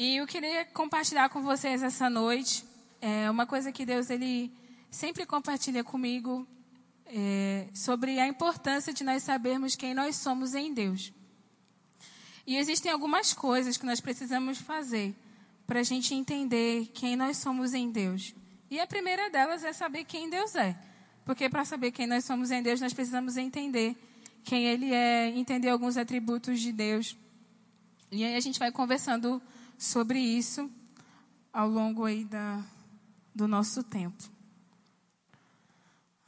E eu queria compartilhar com vocês essa noite é uma coisa que Deus ele sempre compartilha comigo é, sobre a importância de nós sabermos quem nós somos em Deus. E existem algumas coisas que nós precisamos fazer para a gente entender quem nós somos em Deus. E a primeira delas é saber quem Deus é. Porque para saber quem nós somos em Deus, nós precisamos entender quem Ele é, entender alguns atributos de Deus. E aí a gente vai conversando sobre isso ao longo aí da, do nosso tempo.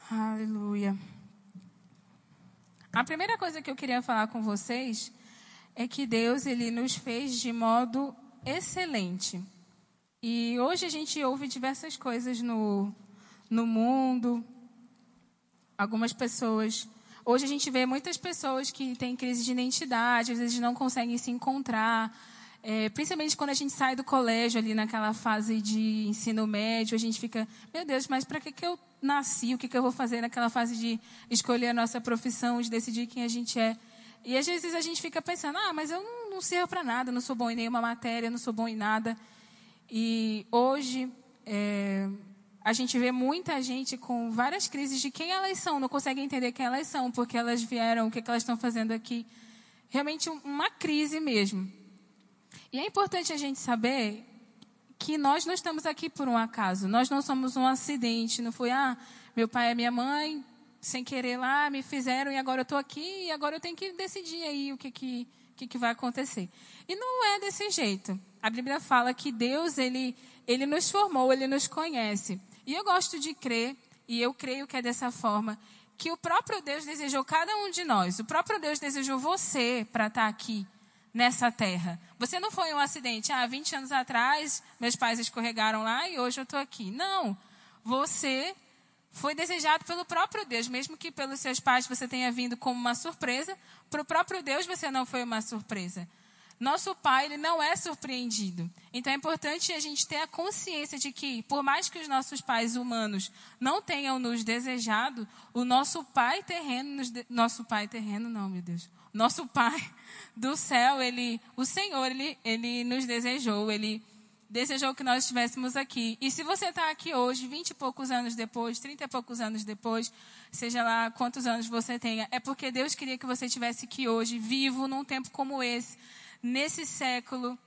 Aleluia. A primeira coisa que eu queria falar com vocês é que Deus ele nos fez de modo excelente. E hoje a gente ouve diversas coisas no, no mundo. Algumas pessoas. Hoje a gente vê muitas pessoas que têm crise de identidade, às vezes não conseguem se encontrar. É, principalmente quando a gente sai do colégio, ali naquela fase de ensino médio, a gente fica, meu Deus, mas para que, que eu nasci? O que, que eu vou fazer naquela fase de escolher a nossa profissão, de decidir quem a gente é? E às vezes a gente fica pensando, ah, mas eu não, não sirvo para nada, não sou bom em nenhuma matéria, não sou bom em nada. E hoje é, a gente vê muita gente com várias crises de quem elas são, não consegue entender quem elas são, porque elas vieram, o que, que elas estão fazendo aqui. Realmente uma crise mesmo. E é importante a gente saber que nós não estamos aqui por um acaso. Nós não somos um acidente. Não foi, ah, meu pai e minha mãe, sem querer lá, me fizeram e agora eu estou aqui e agora eu tenho que decidir aí o que, que, que, que vai acontecer. E não é desse jeito. A Bíblia fala que Deus, ele, ele nos formou, ele nos conhece. E eu gosto de crer, e eu creio que é dessa forma, que o próprio Deus desejou cada um de nós. O próprio Deus desejou você para estar aqui nessa terra. Você não foi um acidente. Ah, 20 anos atrás, meus pais escorregaram lá e hoje eu estou aqui. Não. Você foi desejado pelo próprio Deus, mesmo que pelos seus pais você tenha vindo como uma surpresa, para o próprio Deus você não foi uma surpresa. Nosso pai, ele não é surpreendido. Então é importante a gente ter a consciência de que, por mais que os nossos pais humanos não tenham nos desejado, o nosso pai terreno, nos de... nosso pai terreno não, meu Deus, nosso pai do céu, ele, o Senhor, ele, ele nos desejou, ele desejou que nós estivéssemos aqui. E se você está aqui hoje, vinte e poucos anos depois, trinta e poucos anos depois, seja lá quantos anos você tenha, é porque Deus queria que você estivesse aqui hoje, vivo, num tempo como esse, nesse século,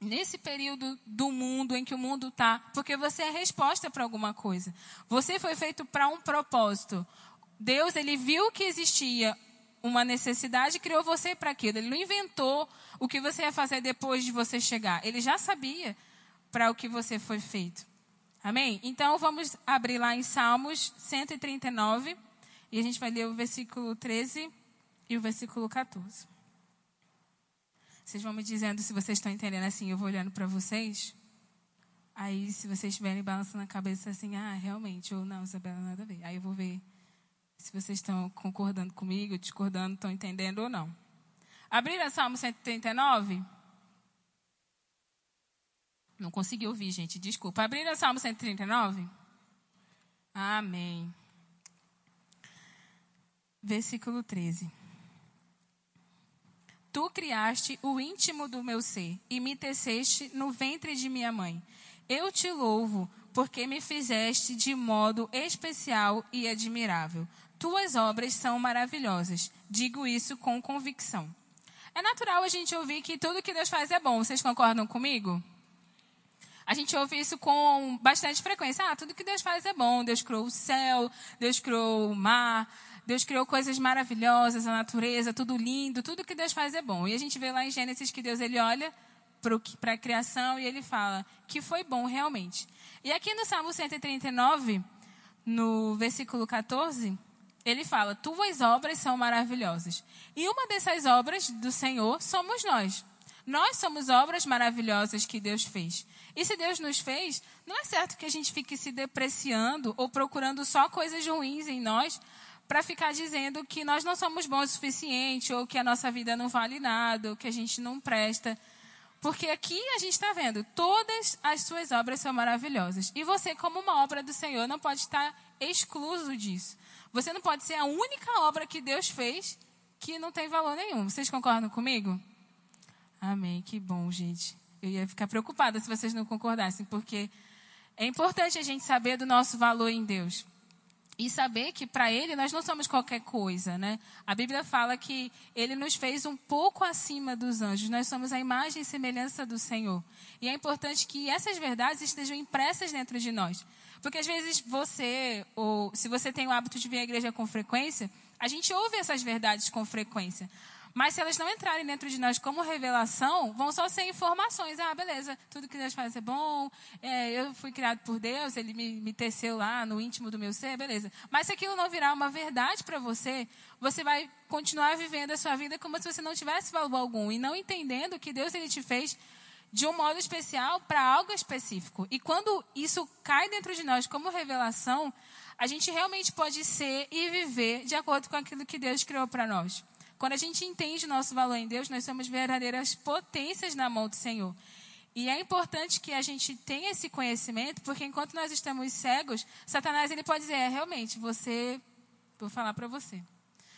nesse período do mundo em que o mundo está, porque você é resposta para alguma coisa. Você foi feito para um propósito. Deus, ele viu que existia uma necessidade e criou você para aquilo. Ele não inventou o que você ia fazer depois de você chegar. Ele já sabia para o que você foi feito. Amém? Então vamos abrir lá em Salmos 139 e a gente vai ler o versículo 13 e o versículo 14. Vocês vão me dizendo se vocês estão entendendo assim, eu vou olhando para vocês. Aí, se vocês estiverem balançando a cabeça assim, ah, realmente, ou não, Isabela, nada a ver. Aí eu vou ver se vocês estão concordando comigo, discordando, estão entendendo ou não. Abriram Salmo 139? Não consegui ouvir, gente, desculpa. Abriram Salmo 139? Amém. Versículo 13. Tu criaste o íntimo do meu ser e me teceste no ventre de minha mãe. Eu te louvo, porque me fizeste de modo especial e admirável. Tuas obras são maravilhosas. Digo isso com convicção. É natural a gente ouvir que tudo que Deus faz é bom. Vocês concordam comigo? A gente ouve isso com bastante frequência. Ah, tudo que Deus faz é bom. Deus criou o céu, Deus criou o mar, Deus criou coisas maravilhosas, a natureza, tudo lindo. Tudo que Deus faz é bom. E a gente vê lá em Gênesis que Deus ele olha para a criação e ele fala que foi bom realmente. E aqui no Salmo 139, no versículo 14, ele fala: Tuas obras são maravilhosas. E uma dessas obras do Senhor somos nós. Nós somos obras maravilhosas que Deus fez. E se Deus nos fez, não é certo que a gente fique se depreciando ou procurando só coisas ruins em nós para ficar dizendo que nós não somos bons o suficiente ou que a nossa vida não vale nada ou que a gente não presta. Porque aqui a gente está vendo, todas as suas obras são maravilhosas. E você, como uma obra do Senhor, não pode estar excluso disso. Você não pode ser a única obra que Deus fez que não tem valor nenhum. Vocês concordam comigo? Amém. Que bom, gente. Eu ia ficar preocupada se vocês não concordassem, porque é importante a gente saber do nosso valor em Deus. E saber que para Ele nós não somos qualquer coisa, né? A Bíblia fala que Ele nos fez um pouco acima dos anjos. Nós somos a imagem e semelhança do Senhor. E é importante que essas verdades estejam impressas dentro de nós. Porque às vezes você, ou se você tem o hábito de vir à igreja com frequência, a gente ouve essas verdades com frequência. Mas se elas não entrarem dentro de nós como revelação, vão só ser informações. Ah, beleza, tudo que Deus faz é bom, é, eu fui criado por Deus, Ele me, me teceu lá no íntimo do meu ser, beleza. Mas se aquilo não virar uma verdade para você, você vai continuar vivendo a sua vida como se você não tivesse valor algum e não entendendo que Deus Ele te fez de um modo especial para algo específico. E quando isso cai dentro de nós como revelação, a gente realmente pode ser e viver de acordo com aquilo que Deus criou para nós. Quando a gente entende o nosso valor em Deus, nós somos verdadeiras potências na mão do Senhor. E é importante que a gente tenha esse conhecimento, porque enquanto nós estamos cegos, Satanás ele pode dizer, é, realmente, você, vou falar para você.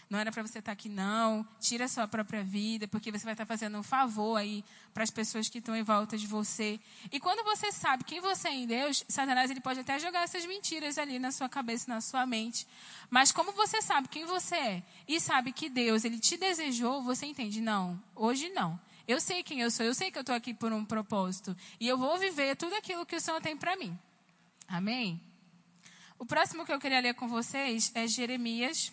Não era para você estar tá aqui, não. Tira a sua própria vida, porque você vai estar tá fazendo um favor aí para as pessoas que estão em volta de você. E quando você sabe quem você é em Deus, Satanás ele pode até jogar essas mentiras ali na sua cabeça, na sua mente. Mas como você sabe quem você é e sabe que Deus ele te desejou, você entende, não, hoje não. Eu sei quem eu sou, eu sei que eu estou aqui por um propósito. E eu vou viver tudo aquilo que o Senhor tem para mim. Amém? O próximo que eu queria ler com vocês é Jeremias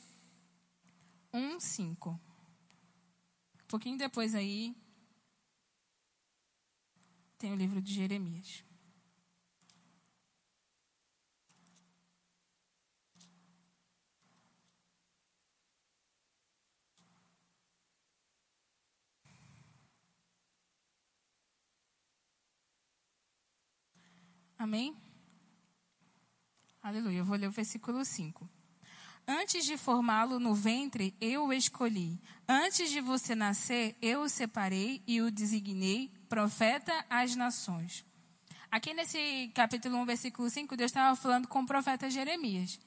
1, 5. Um pouquinho depois aí, tem o livro de Jeremias. Amém? Aleluia. Eu vou ler o versículo 5. Antes de formá-lo no ventre, eu o escolhi. Antes de você nascer, eu o separei e o designei profeta às nações. Aqui nesse capítulo 1, versículo 5, Deus estava falando com o profeta Jeremias.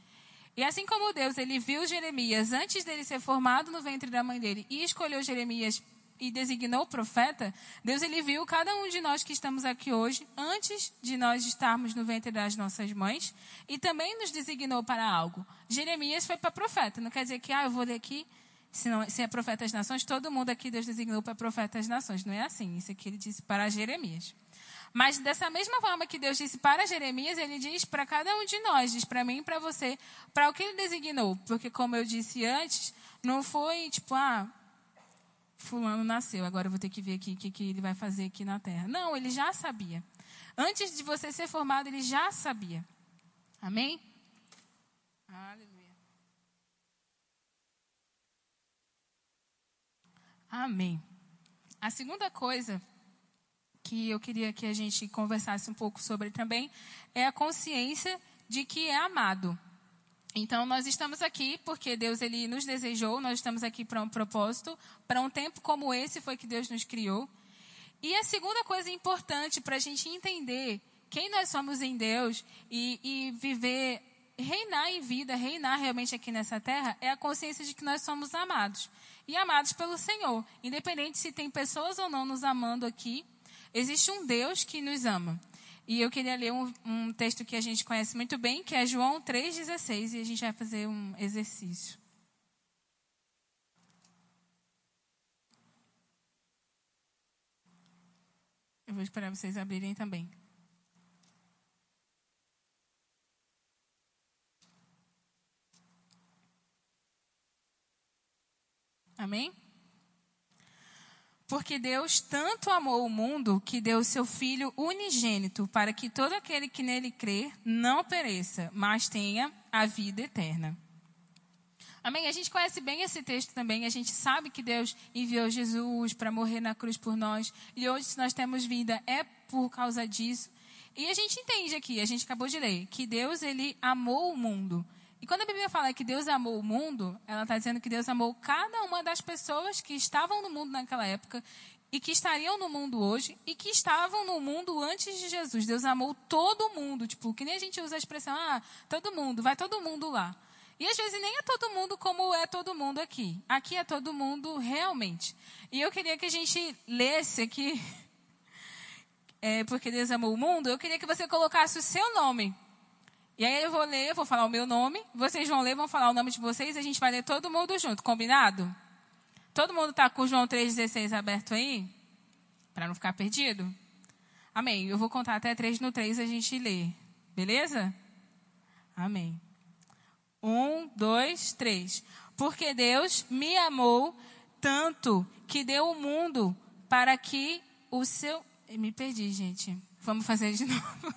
E assim como Deus, ele viu Jeremias antes dele ser formado no ventre da mãe dele e escolheu Jeremias e designou o profeta, Deus ele viu cada um de nós que estamos aqui hoje antes de nós estarmos no ventre das nossas mães e também nos designou para algo. Jeremias foi para profeta, não quer dizer que ah, eu vou ler aqui, se, não, se é profeta das nações, todo mundo aqui Deus designou para profeta das nações. Não é assim, isso aqui ele disse para Jeremias. Mas dessa mesma forma que Deus disse para Jeremias, ele diz para cada um de nós, diz para mim e para você, para o que ele designou. Porque como eu disse antes, não foi tipo, ah, fulano nasceu, agora eu vou ter que ver aqui o que, que ele vai fazer aqui na terra. Não, ele já sabia. Antes de você ser formado, ele já sabia. Amém? Aleluia. Amém. A segunda coisa que eu queria que a gente conversasse um pouco sobre também é a consciência de que é amado. Então, nós estamos aqui porque Deus ele nos desejou, nós estamos aqui para um propósito, para um tempo como esse foi que Deus nos criou. E a segunda coisa importante para a gente entender quem nós somos em Deus e, e viver, reinar em vida, reinar realmente aqui nessa terra, é a consciência de que nós somos amados. E amados pelo Senhor. Independente se tem pessoas ou não nos amando aqui, existe um Deus que nos ama. E eu queria ler um, um texto que a gente conhece muito bem, que é João 3,16, e a gente vai fazer um exercício. Eu vou esperar vocês abrirem também. Amém? Porque Deus tanto amou o mundo que deu o seu Filho unigênito para que todo aquele que nele crer não pereça, mas tenha a vida eterna. Amém? A gente conhece bem esse texto também. A gente sabe que Deus enviou Jesus para morrer na cruz por nós. E hoje, se nós temos vida, é por causa disso. E a gente entende aqui, a gente acabou de ler, que Deus ele amou o mundo. E quando a Bíblia fala que Deus amou o mundo, ela está dizendo que Deus amou cada uma das pessoas que estavam no mundo naquela época e que estariam no mundo hoje e que estavam no mundo antes de Jesus. Deus amou todo mundo, tipo, que nem a gente usa a expressão, ah, todo mundo, vai todo mundo lá. E às vezes nem é todo mundo como é todo mundo aqui. Aqui é todo mundo realmente. E eu queria que a gente lesse aqui é, porque Deus amou o mundo, eu queria que você colocasse o seu nome. E aí eu vou ler, vou falar o meu nome, vocês vão ler, vão falar o nome de vocês a gente vai ler todo mundo junto, combinado? Todo mundo está com João 3,16 aberto aí? Para não ficar perdido? Amém. Eu vou contar até 3 no 3 a gente lê. Beleza? Amém. Um, dois, três. Porque Deus me amou tanto que deu o mundo para que o seu. Eu me perdi, gente. Vamos fazer de novo.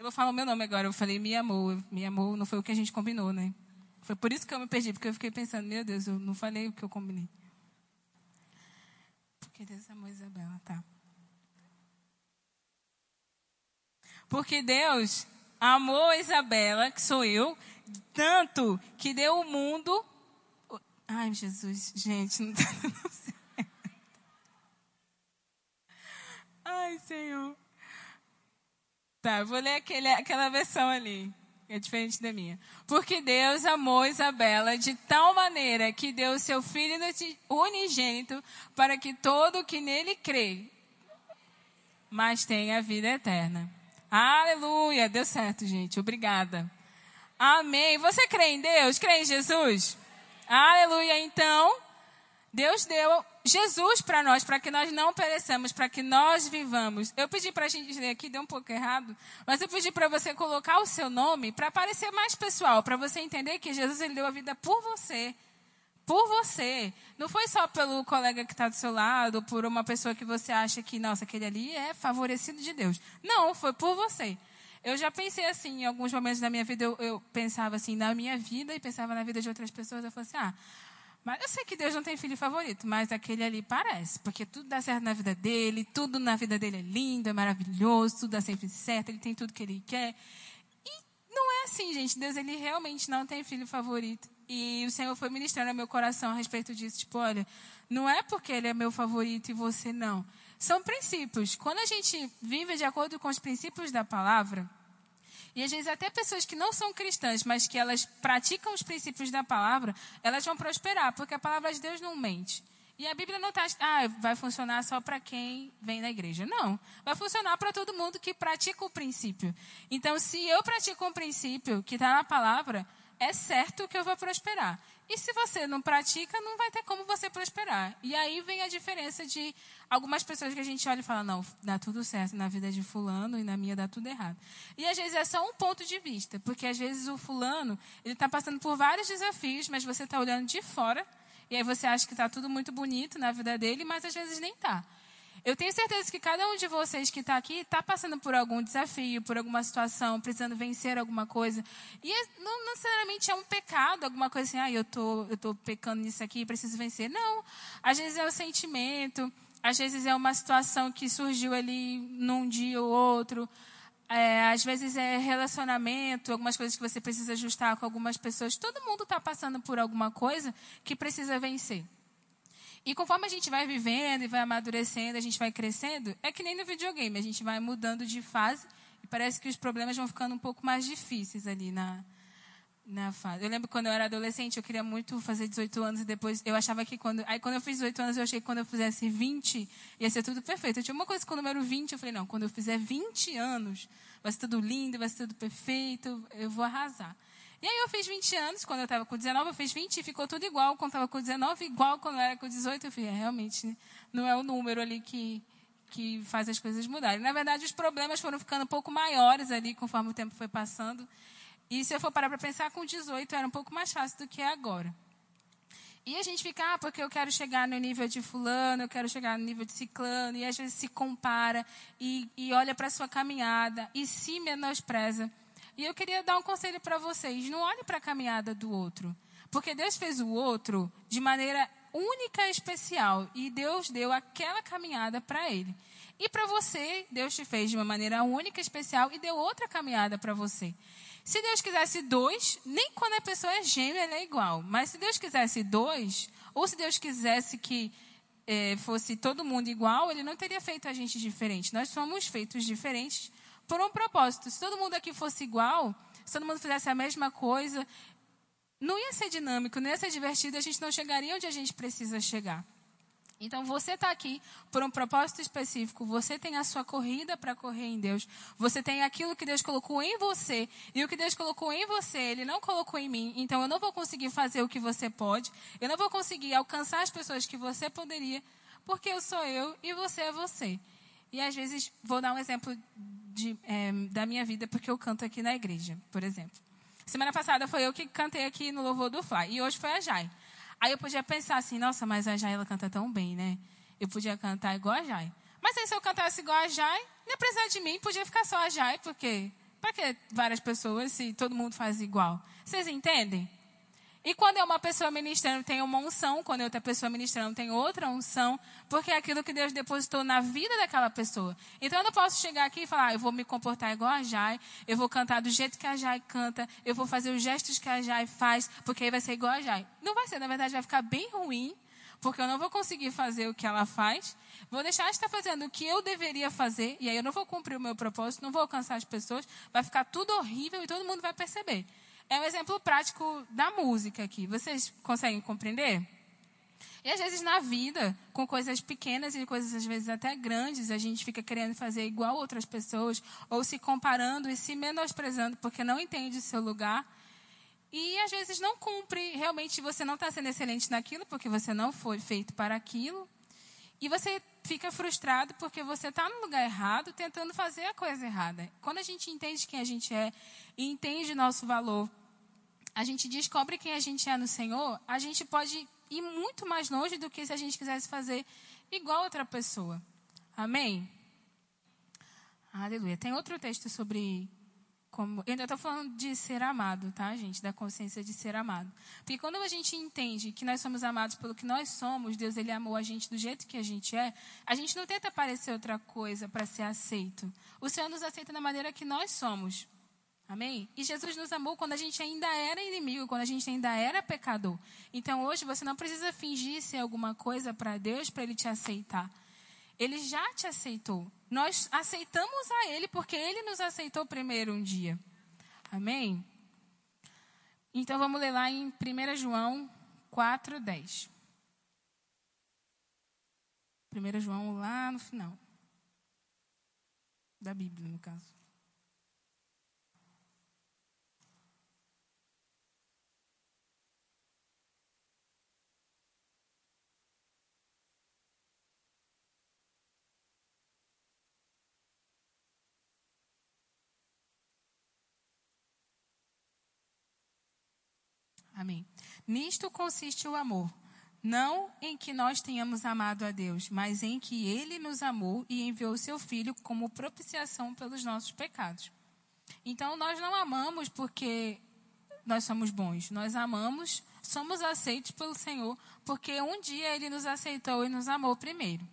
Eu vou falar o meu nome agora. Eu falei me amou. Me amou não foi o que a gente combinou, né? Foi por isso que eu me perdi, porque eu fiquei pensando, meu Deus, eu não falei o que eu combinei. Porque Deus amou Isabela, tá. Porque Deus amou Isabela, que sou eu, tanto que deu o mundo. Ai, Jesus, gente, não tá dando certo. Ai, Senhor. Tá, vou ler aquele, aquela versão ali, é diferente da minha. Porque Deus amou Isabela de tal maneira que deu seu filho unigênito para que todo que nele crê, mas tenha vida eterna. Aleluia, deu certo, gente. Obrigada. Amém. Você crê em Deus? Crê em Jesus? Aleluia. Então, Deus deu Jesus para nós, para que nós não pereçamos, para que nós vivamos. Eu pedi para a gente ler aqui, deu um pouco errado, mas eu pedi para você colocar o seu nome para parecer mais pessoal, para você entender que Jesus ele deu a vida por você por você. Não foi só pelo colega que está do seu lado, por uma pessoa que você acha que, nossa, aquele ali é favorecido de Deus. Não, foi por você. Eu já pensei assim, em alguns momentos da minha vida, eu, eu pensava assim, na minha vida e pensava na vida de outras pessoas. Eu falei assim, ah, mas eu sei que Deus não tem filho favorito, mas aquele ali parece, porque tudo dá certo na vida dele, tudo na vida dele é lindo, é maravilhoso, tudo dá sempre certo, ele tem tudo que ele quer. E não é assim, gente. Deus, ele realmente não tem filho favorito. E o Senhor foi ministrando ao meu coração a respeito disso. Tipo, olha, não é porque ele é meu favorito e você não. São princípios. Quando a gente vive de acordo com os princípios da palavra, e às vezes até pessoas que não são cristãs, mas que elas praticam os princípios da palavra, elas vão prosperar, porque a palavra de Deus não mente. E a Bíblia não está, ah, vai funcionar só para quem vem na igreja. Não. Vai funcionar para todo mundo que pratica o princípio. Então, se eu pratico um princípio que está na palavra, é certo que eu vou prosperar. E se você não pratica, não vai ter como você prosperar. E aí vem a diferença de algumas pessoas que a gente olha e fala, não, dá tudo certo na vida de fulano e na minha dá tudo errado. E às vezes é só um ponto de vista, porque às vezes o fulano, ele está passando por vários desafios, mas você está olhando de fora, e aí você acha que está tudo muito bonito na vida dele, mas às vezes nem está. Eu tenho certeza que cada um de vocês que está aqui está passando por algum desafio, por alguma situação, precisando vencer alguma coisa. E é, não necessariamente é um pecado, alguma coisa assim, ah, eu tô, estou tô pecando nisso aqui, preciso vencer. Não. Às vezes é o sentimento, às vezes é uma situação que surgiu ali num dia ou outro. É, às vezes é relacionamento, algumas coisas que você precisa ajustar com algumas pessoas. Todo mundo está passando por alguma coisa que precisa vencer. E conforme a gente vai vivendo e vai amadurecendo, a gente vai crescendo, é que nem no videogame, a gente vai mudando de fase e parece que os problemas vão ficando um pouco mais difíceis ali na, na fase. Eu lembro quando eu era adolescente, eu queria muito fazer 18 anos e depois eu achava que quando. Aí quando eu fiz 18 anos, eu achei que quando eu fizesse 20 ia ser tudo perfeito. Eu tinha uma coisa com o número 20, eu falei, não, quando eu fizer 20 anos, vai ser tudo lindo, vai ser tudo perfeito, eu vou arrasar. E aí eu fiz 20 anos, quando eu estava com 19, eu fiz 20 e ficou tudo igual. Quando estava com 19, igual quando eu era com 18. Eu falei, é, realmente, não é o número ali que, que faz as coisas mudarem. Na verdade, os problemas foram ficando um pouco maiores ali conforme o tempo foi passando. E se eu for parar para pensar, com 18 era um pouco mais fácil do que é agora. E a gente fica, ah, porque eu quero chegar no nível de fulano, eu quero chegar no nível de ciclano, e às vezes se compara e, e olha para a sua caminhada e se menospreza. E eu queria dar um conselho para vocês: não olhe para a caminhada do outro. Porque Deus fez o outro de maneira única e especial. E Deus deu aquela caminhada para ele. E para você, Deus te fez de uma maneira única e especial e deu outra caminhada para você. Se Deus quisesse dois, nem quando a pessoa é gêmea ela é igual. Mas se Deus quisesse dois, ou se Deus quisesse que é, fosse todo mundo igual, Ele não teria feito a gente diferente. Nós somos feitos diferentes por um propósito. Se todo mundo aqui fosse igual, se todo mundo fizesse a mesma coisa, não ia ser dinâmico, não ia ser divertido, a gente não chegaria onde a gente precisa chegar. Então você está aqui por um propósito específico. Você tem a sua corrida para correr em Deus. Você tem aquilo que Deus colocou em você. E o que Deus colocou em você, Ele não colocou em mim. Então eu não vou conseguir fazer o que você pode. Eu não vou conseguir alcançar as pessoas que você poderia. Porque eu sou eu e você é você. E às vezes, vou dar um exemplo de, é, da minha vida, porque eu canto aqui na igreja, por exemplo. Semana passada foi eu que cantei aqui no Louvor do Fly. E hoje foi a Jai. Aí eu podia pensar assim, nossa, mas a Jai ela canta tão bem, né? Eu podia cantar igual a Jai. Mas aí se eu cantasse igual a Jai, nem precisar de mim, podia ficar só a Jai, porque para que várias pessoas se todo mundo faz igual? Vocês entendem? E quando é uma pessoa ministrando, tem uma unção, quando é outra pessoa ministrando, tem outra unção, porque é aquilo que Deus depositou na vida daquela pessoa. Então eu não posso chegar aqui e falar, ah, eu vou me comportar igual a Jai, eu vou cantar do jeito que a Jai canta, eu vou fazer os gestos que a Jai faz, porque aí vai ser igual a Jai. Não vai ser, na verdade vai ficar bem ruim, porque eu não vou conseguir fazer o que ela faz, vou deixar de estar fazendo o que eu deveria fazer, e aí eu não vou cumprir o meu propósito, não vou alcançar as pessoas, vai ficar tudo horrível e todo mundo vai perceber. É um exemplo prático da música aqui. Vocês conseguem compreender? E às vezes na vida, com coisas pequenas e coisas às vezes até grandes, a gente fica querendo fazer igual outras pessoas, ou se comparando e se menosprezando porque não entende o seu lugar. E às vezes não cumpre, realmente você não está sendo excelente naquilo porque você não foi feito para aquilo. E você fica frustrado porque você está no lugar errado, tentando fazer a coisa errada. Quando a gente entende quem a gente é e entende nosso valor, a gente descobre quem a gente é no Senhor, a gente pode ir muito mais longe do que se a gente quisesse fazer igual outra pessoa. Amém? Aleluia. Tem outro texto sobre como. Eu ainda estou falando de ser amado, tá, gente? Da consciência de ser amado. Porque quando a gente entende que nós somos amados pelo que nós somos, Deus ele amou a gente do jeito que a gente é, a gente não tenta parecer outra coisa para ser aceito. O Senhor nos aceita da maneira que nós somos. Amém? E Jesus nos amou quando a gente ainda era inimigo, quando a gente ainda era pecador. Então hoje você não precisa fingir ser alguma coisa para Deus para Ele te aceitar. Ele já te aceitou. Nós aceitamos a Ele porque Ele nos aceitou primeiro um dia. Amém? Então vamos ler lá em 1 João 4, 10. 1 João lá no final. Da Bíblia, no caso. Amém. Nisto consiste o amor. Não em que nós tenhamos amado a Deus, mas em que Ele nos amou e enviou seu Filho como propiciação pelos nossos pecados. Então, nós não amamos porque nós somos bons. Nós amamos, somos aceitos pelo Senhor, porque um dia Ele nos aceitou e nos amou primeiro.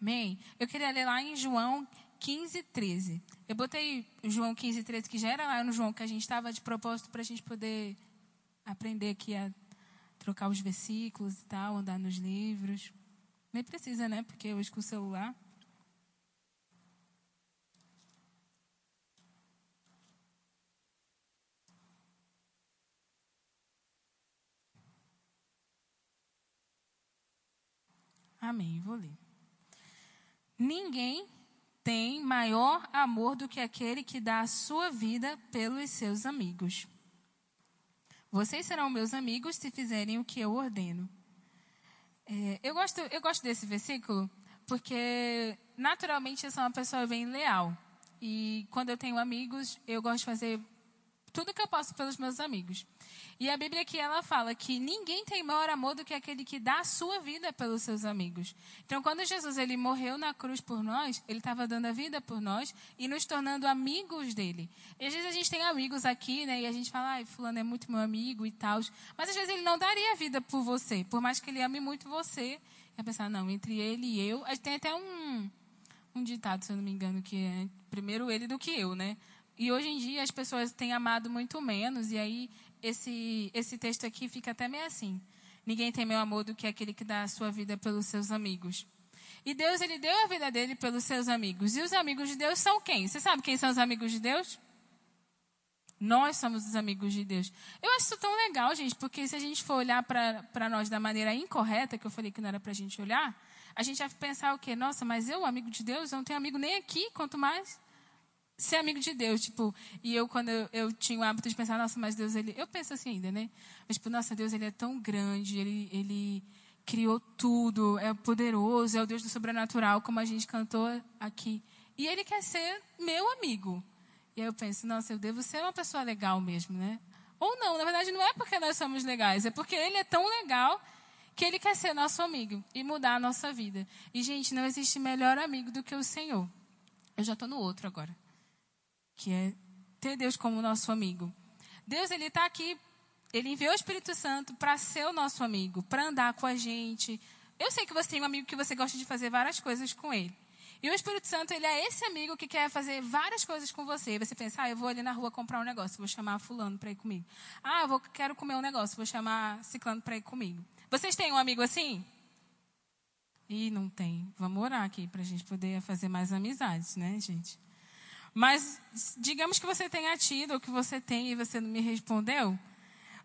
Amém? Eu queria ler lá em João 15, 13. Eu botei João 15, 13, que já era lá no João, que a gente estava de propósito para a gente poder aprender aqui a trocar os versículos e tal, andar nos livros. Nem precisa, né? Porque hoje com o celular. Amém. Vou ler. Ninguém tem maior amor do que aquele que dá a sua vida pelos seus amigos. Vocês serão meus amigos se fizerem o que eu ordeno. É, eu, gosto, eu gosto desse versículo porque, naturalmente, eu sou uma pessoa bem leal. E quando eu tenho amigos, eu gosto de fazer tudo que eu posso pelos meus amigos. E a Bíblia aqui ela fala que ninguém tem maior amor do que aquele que dá a sua vida pelos seus amigos. Então, quando Jesus ele morreu na cruz por nós, ele estava dando a vida por nós e nos tornando amigos dele. E às vezes a gente tem amigos aqui, né, e a gente fala, ai, fulano é muito meu amigo e tal, mas às vezes ele não daria a vida por você, por mais que ele ame muito você. E pensar, não, entre ele e eu, tem até um um ditado, se eu não me engano, que é primeiro ele do que eu, né? E hoje em dia as pessoas têm amado muito menos, e aí esse, esse texto aqui fica até meio assim. Ninguém tem meu amor do que aquele que dá a sua vida pelos seus amigos. E Deus, ele deu a vida dele pelos seus amigos. E os amigos de Deus são quem? Você sabe quem são os amigos de Deus? Nós somos os amigos de Deus. Eu acho isso tão legal, gente, porque se a gente for olhar para nós da maneira incorreta, que eu falei que não era para a gente olhar, a gente vai pensar o quê? Nossa, mas eu, amigo de Deus, eu não tenho amigo nem aqui, quanto mais ser amigo de Deus, tipo, e eu quando eu, eu, tinha o hábito de pensar, nossa, mas Deus, ele, eu penso assim ainda, né? Mas tipo, nossa, Deus, ele é tão grande, ele, ele criou tudo, é poderoso, é o Deus do sobrenatural, como a gente cantou aqui. E ele quer ser meu amigo. E aí eu penso, nossa, eu devo ser uma pessoa legal mesmo, né? Ou não, na verdade não é porque nós somos legais, é porque ele é tão legal que ele quer ser nosso amigo e mudar a nossa vida. E gente, não existe melhor amigo do que o Senhor. Eu já estou no outro agora que é ter Deus como nosso amigo. Deus ele está aqui, ele enviou o Espírito Santo para ser o nosso amigo, para andar com a gente. Eu sei que você tem um amigo que você gosta de fazer várias coisas com ele. E o Espírito Santo, ele é esse amigo que quer fazer várias coisas com você. Você pensa, ah, eu vou ali na rua comprar um negócio, vou chamar fulano para ir comigo. Ah, eu vou, quero comer um negócio, vou chamar ciclano para ir comigo. Vocês têm um amigo assim? Ih, não tem. Vamos orar aqui para a gente poder fazer mais amizades, né, gente? Mas digamos que você tenha tido, ou que você tem e você não me respondeu.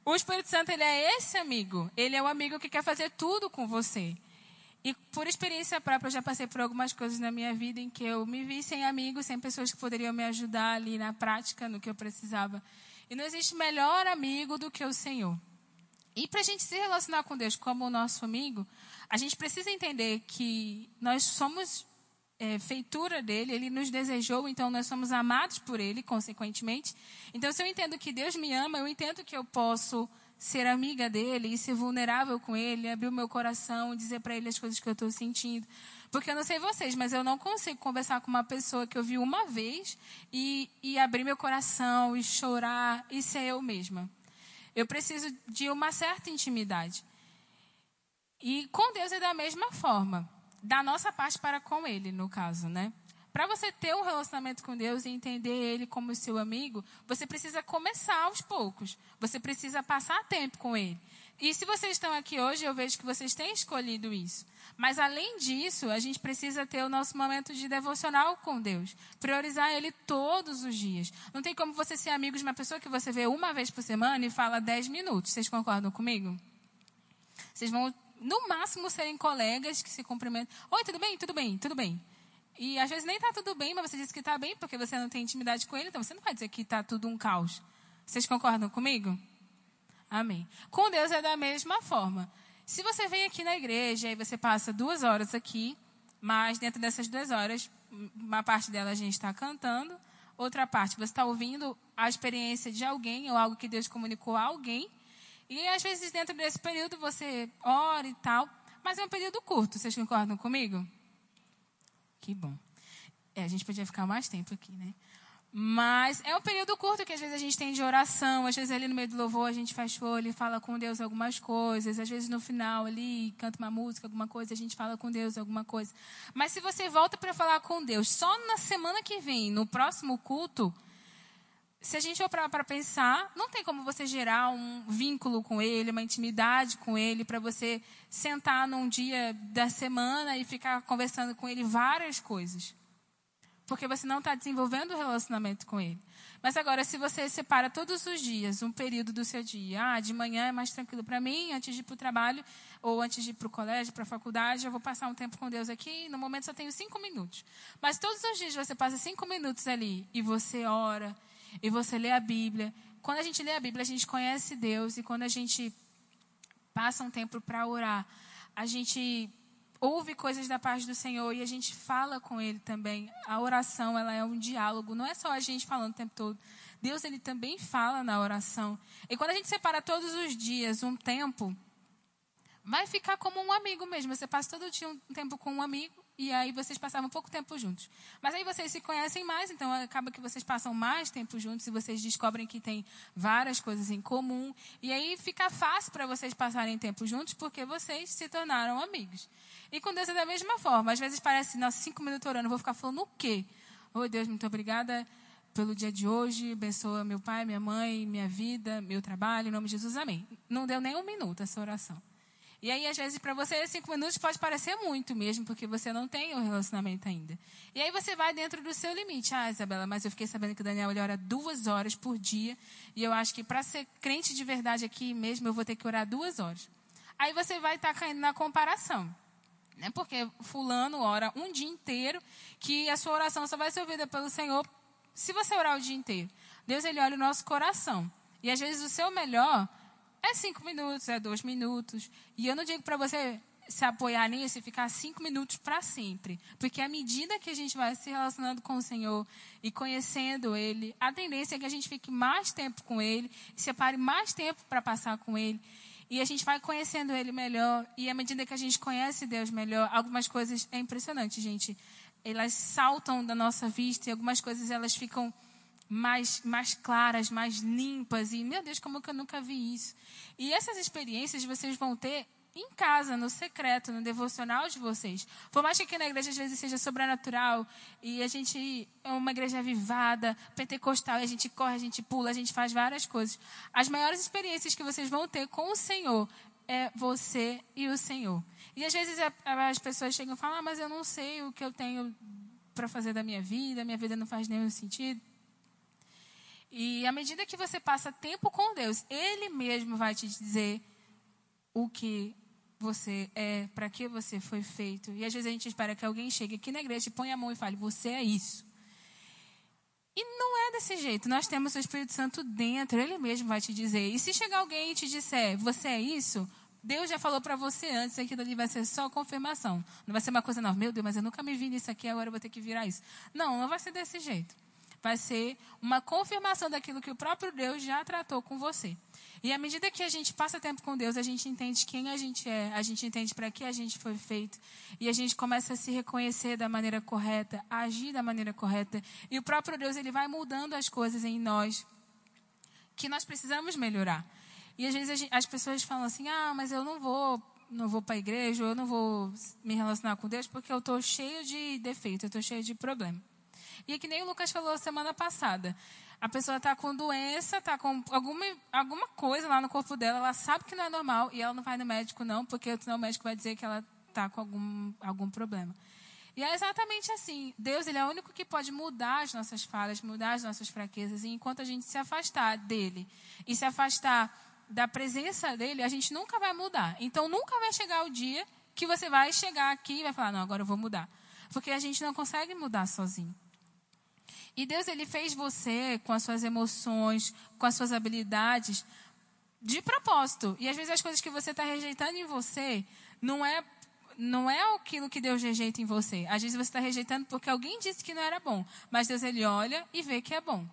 O Espírito Santo, ele é esse amigo. Ele é o amigo que quer fazer tudo com você. E por experiência própria, eu já passei por algumas coisas na minha vida em que eu me vi sem amigos, sem pessoas que poderiam me ajudar ali na prática, no que eu precisava. E não existe melhor amigo do que o Senhor. E para a gente se relacionar com Deus como o nosso amigo, a gente precisa entender que nós somos é, feitura dele, ele nos desejou, então nós somos amados por ele, consequentemente. Então, se eu entendo que Deus me ama, eu entendo que eu posso ser amiga dele e ser vulnerável com ele, abrir o meu coração, dizer para ele as coisas que eu estou sentindo. Porque eu não sei vocês, mas eu não consigo conversar com uma pessoa que eu vi uma vez e, e abrir meu coração e chorar e ser eu mesma. Eu preciso de uma certa intimidade. E com Deus é da mesma forma da nossa parte para com Ele, no caso, né? Para você ter um relacionamento com Deus e entender Ele como seu amigo, você precisa começar aos poucos. Você precisa passar tempo com Ele. E se vocês estão aqui hoje, eu vejo que vocês têm escolhido isso. Mas além disso, a gente precisa ter o nosso momento de devocional com Deus. Priorizar Ele todos os dias. Não tem como você ser amigo de uma pessoa que você vê uma vez por semana e fala dez minutos. Vocês concordam comigo? Vocês vão no máximo, serem colegas que se cumprimentam. Oi, tudo bem? Tudo bem, tudo bem. E às vezes nem está tudo bem, mas você diz que está bem porque você não tem intimidade com ele, então você não vai dizer que está tudo um caos. Vocês concordam comigo? Amém. Com Deus é da mesma forma. Se você vem aqui na igreja e você passa duas horas aqui, mas dentro dessas duas horas, uma parte dela a gente está cantando, outra parte você está ouvindo a experiência de alguém ou algo que Deus comunicou a alguém, e às vezes dentro desse período você ora e tal, mas é um período curto, vocês concordam comigo? Que bom. É, a gente podia ficar mais tempo aqui, né? Mas é um período curto que às vezes a gente tem de oração, às vezes ali no meio do louvor a gente faz olho e fala com Deus algumas coisas, às vezes no final ali canta uma música, alguma coisa, a gente fala com Deus alguma coisa. Mas se você volta para falar com Deus só na semana que vem, no próximo culto, se a gente for para pensar, não tem como você gerar um vínculo com ele, uma intimidade com ele, para você sentar num dia da semana e ficar conversando com ele várias coisas. Porque você não está desenvolvendo o relacionamento com ele. Mas agora, se você separa todos os dias um período do seu dia, ah, de manhã é mais tranquilo para mim, antes de ir para o trabalho, ou antes de ir para o colégio, para a faculdade, eu vou passar um tempo com Deus aqui, no momento só tenho cinco minutos. Mas todos os dias você passa cinco minutos ali e você ora e você lê a Bíblia. Quando a gente lê a Bíblia, a gente conhece Deus e quando a gente passa um tempo para orar, a gente ouve coisas da parte do Senhor e a gente fala com Ele também. A oração, ela é um diálogo, não é só a gente falando o tempo todo. Deus, Ele também fala na oração. E quando a gente separa todos os dias um tempo, vai ficar como um amigo mesmo. Você passa todo dia um tempo com um amigo e aí vocês passavam pouco tempo juntos. Mas aí vocês se conhecem mais, então acaba que vocês passam mais tempo juntos e vocês descobrem que tem várias coisas em comum. E aí fica fácil para vocês passarem tempo juntos porque vocês se tornaram amigos. E com Deus é da mesma forma. Às vezes parece, nossa, cinco minutos orando, vou ficar falando o quê? Oi, oh, Deus, muito obrigada pelo dia de hoje. Abençoa meu pai, minha mãe, minha vida, meu trabalho, em nome de Jesus, amém. Não deu nem um minuto essa oração. E aí, às vezes, para você, cinco minutos pode parecer muito mesmo, porque você não tem o relacionamento ainda. E aí você vai dentro do seu limite. Ah, Isabela, mas eu fiquei sabendo que o Daniel ele ora duas horas por dia. E eu acho que para ser crente de verdade aqui mesmo, eu vou ter que orar duas horas. Aí você vai estar tá caindo na comparação. Né? Porque fulano ora um dia inteiro, que a sua oração só vai ser ouvida pelo Senhor se você orar o dia inteiro. Deus, ele olha o nosso coração. E às vezes o seu melhor é cinco minutos, é dois minutos. E eu não digo para você se apoiar nisso e ficar cinco minutos para sempre. Porque à medida que a gente vai se relacionando com o Senhor e conhecendo Ele, a tendência é que a gente fique mais tempo com Ele, separe mais tempo para passar com Ele. E a gente vai conhecendo Ele melhor. E à medida que a gente conhece Deus melhor, algumas coisas é impressionante, gente. Elas saltam da nossa vista e algumas coisas elas ficam mais, mais claras, mais limpas. E, meu Deus, como que eu nunca vi isso? E essas experiências vocês vão ter em casa, no secreto, no devocional de vocês. Por mais que aqui na igreja às vezes seja sobrenatural e a gente é uma igreja avivada, pentecostal, e a gente corre, a gente pula, a gente faz várias coisas. As maiores experiências que vocês vão ter com o Senhor é você e o Senhor. E às vezes as pessoas chegam e falam: ah, mas eu não sei o que eu tenho para fazer da minha vida, minha vida não faz nenhum sentido. E à medida que você passa tempo com Deus, Ele mesmo vai te dizer o que você é, para que você foi feito. E às vezes a gente espera que alguém chegue aqui na igreja e ponha a mão e fale: Você é isso. E não é desse jeito. Nós temos o Espírito Santo dentro, Ele mesmo vai te dizer. E se chegar alguém e te disser: Você é isso, Deus já falou para você antes, aquilo ali vai ser só confirmação. Não vai ser uma coisa, não, meu Deus, mas eu nunca me vi nisso aqui, agora eu vou ter que virar isso. Não, não vai ser desse jeito vai ser uma confirmação daquilo que o próprio Deus já tratou com você. E à medida que a gente passa tempo com Deus, a gente entende quem a gente é, a gente entende para que a gente foi feito, e a gente começa a se reconhecer da maneira correta, a agir da maneira correta, e o próprio Deus ele vai mudando as coisas em nós que nós precisamos melhorar. E às vezes gente, as pessoas falam assim: "Ah, mas eu não vou não vou para a igreja, eu não vou me relacionar com Deus porque eu estou cheio de defeito, eu estou cheio de problema. E é que nem o Lucas falou semana passada. A pessoa está com doença, está com alguma, alguma coisa lá no corpo dela, ela sabe que não é normal e ela não vai no médico, não, porque senão o médico vai dizer que ela está com algum, algum problema. E é exatamente assim. Deus ele é o único que pode mudar as nossas falhas, mudar as nossas fraquezas. E enquanto a gente se afastar dele e se afastar da presença dele, a gente nunca vai mudar. Então nunca vai chegar o dia que você vai chegar aqui e vai falar: não, agora eu vou mudar. Porque a gente não consegue mudar sozinho. E Deus ele fez você com as suas emoções, com as suas habilidades, de propósito. E às vezes as coisas que você está rejeitando em você não é não é aquilo que Deus rejeita em você. Às vezes você está rejeitando porque alguém disse que não era bom, mas Deus ele olha e vê que é bom.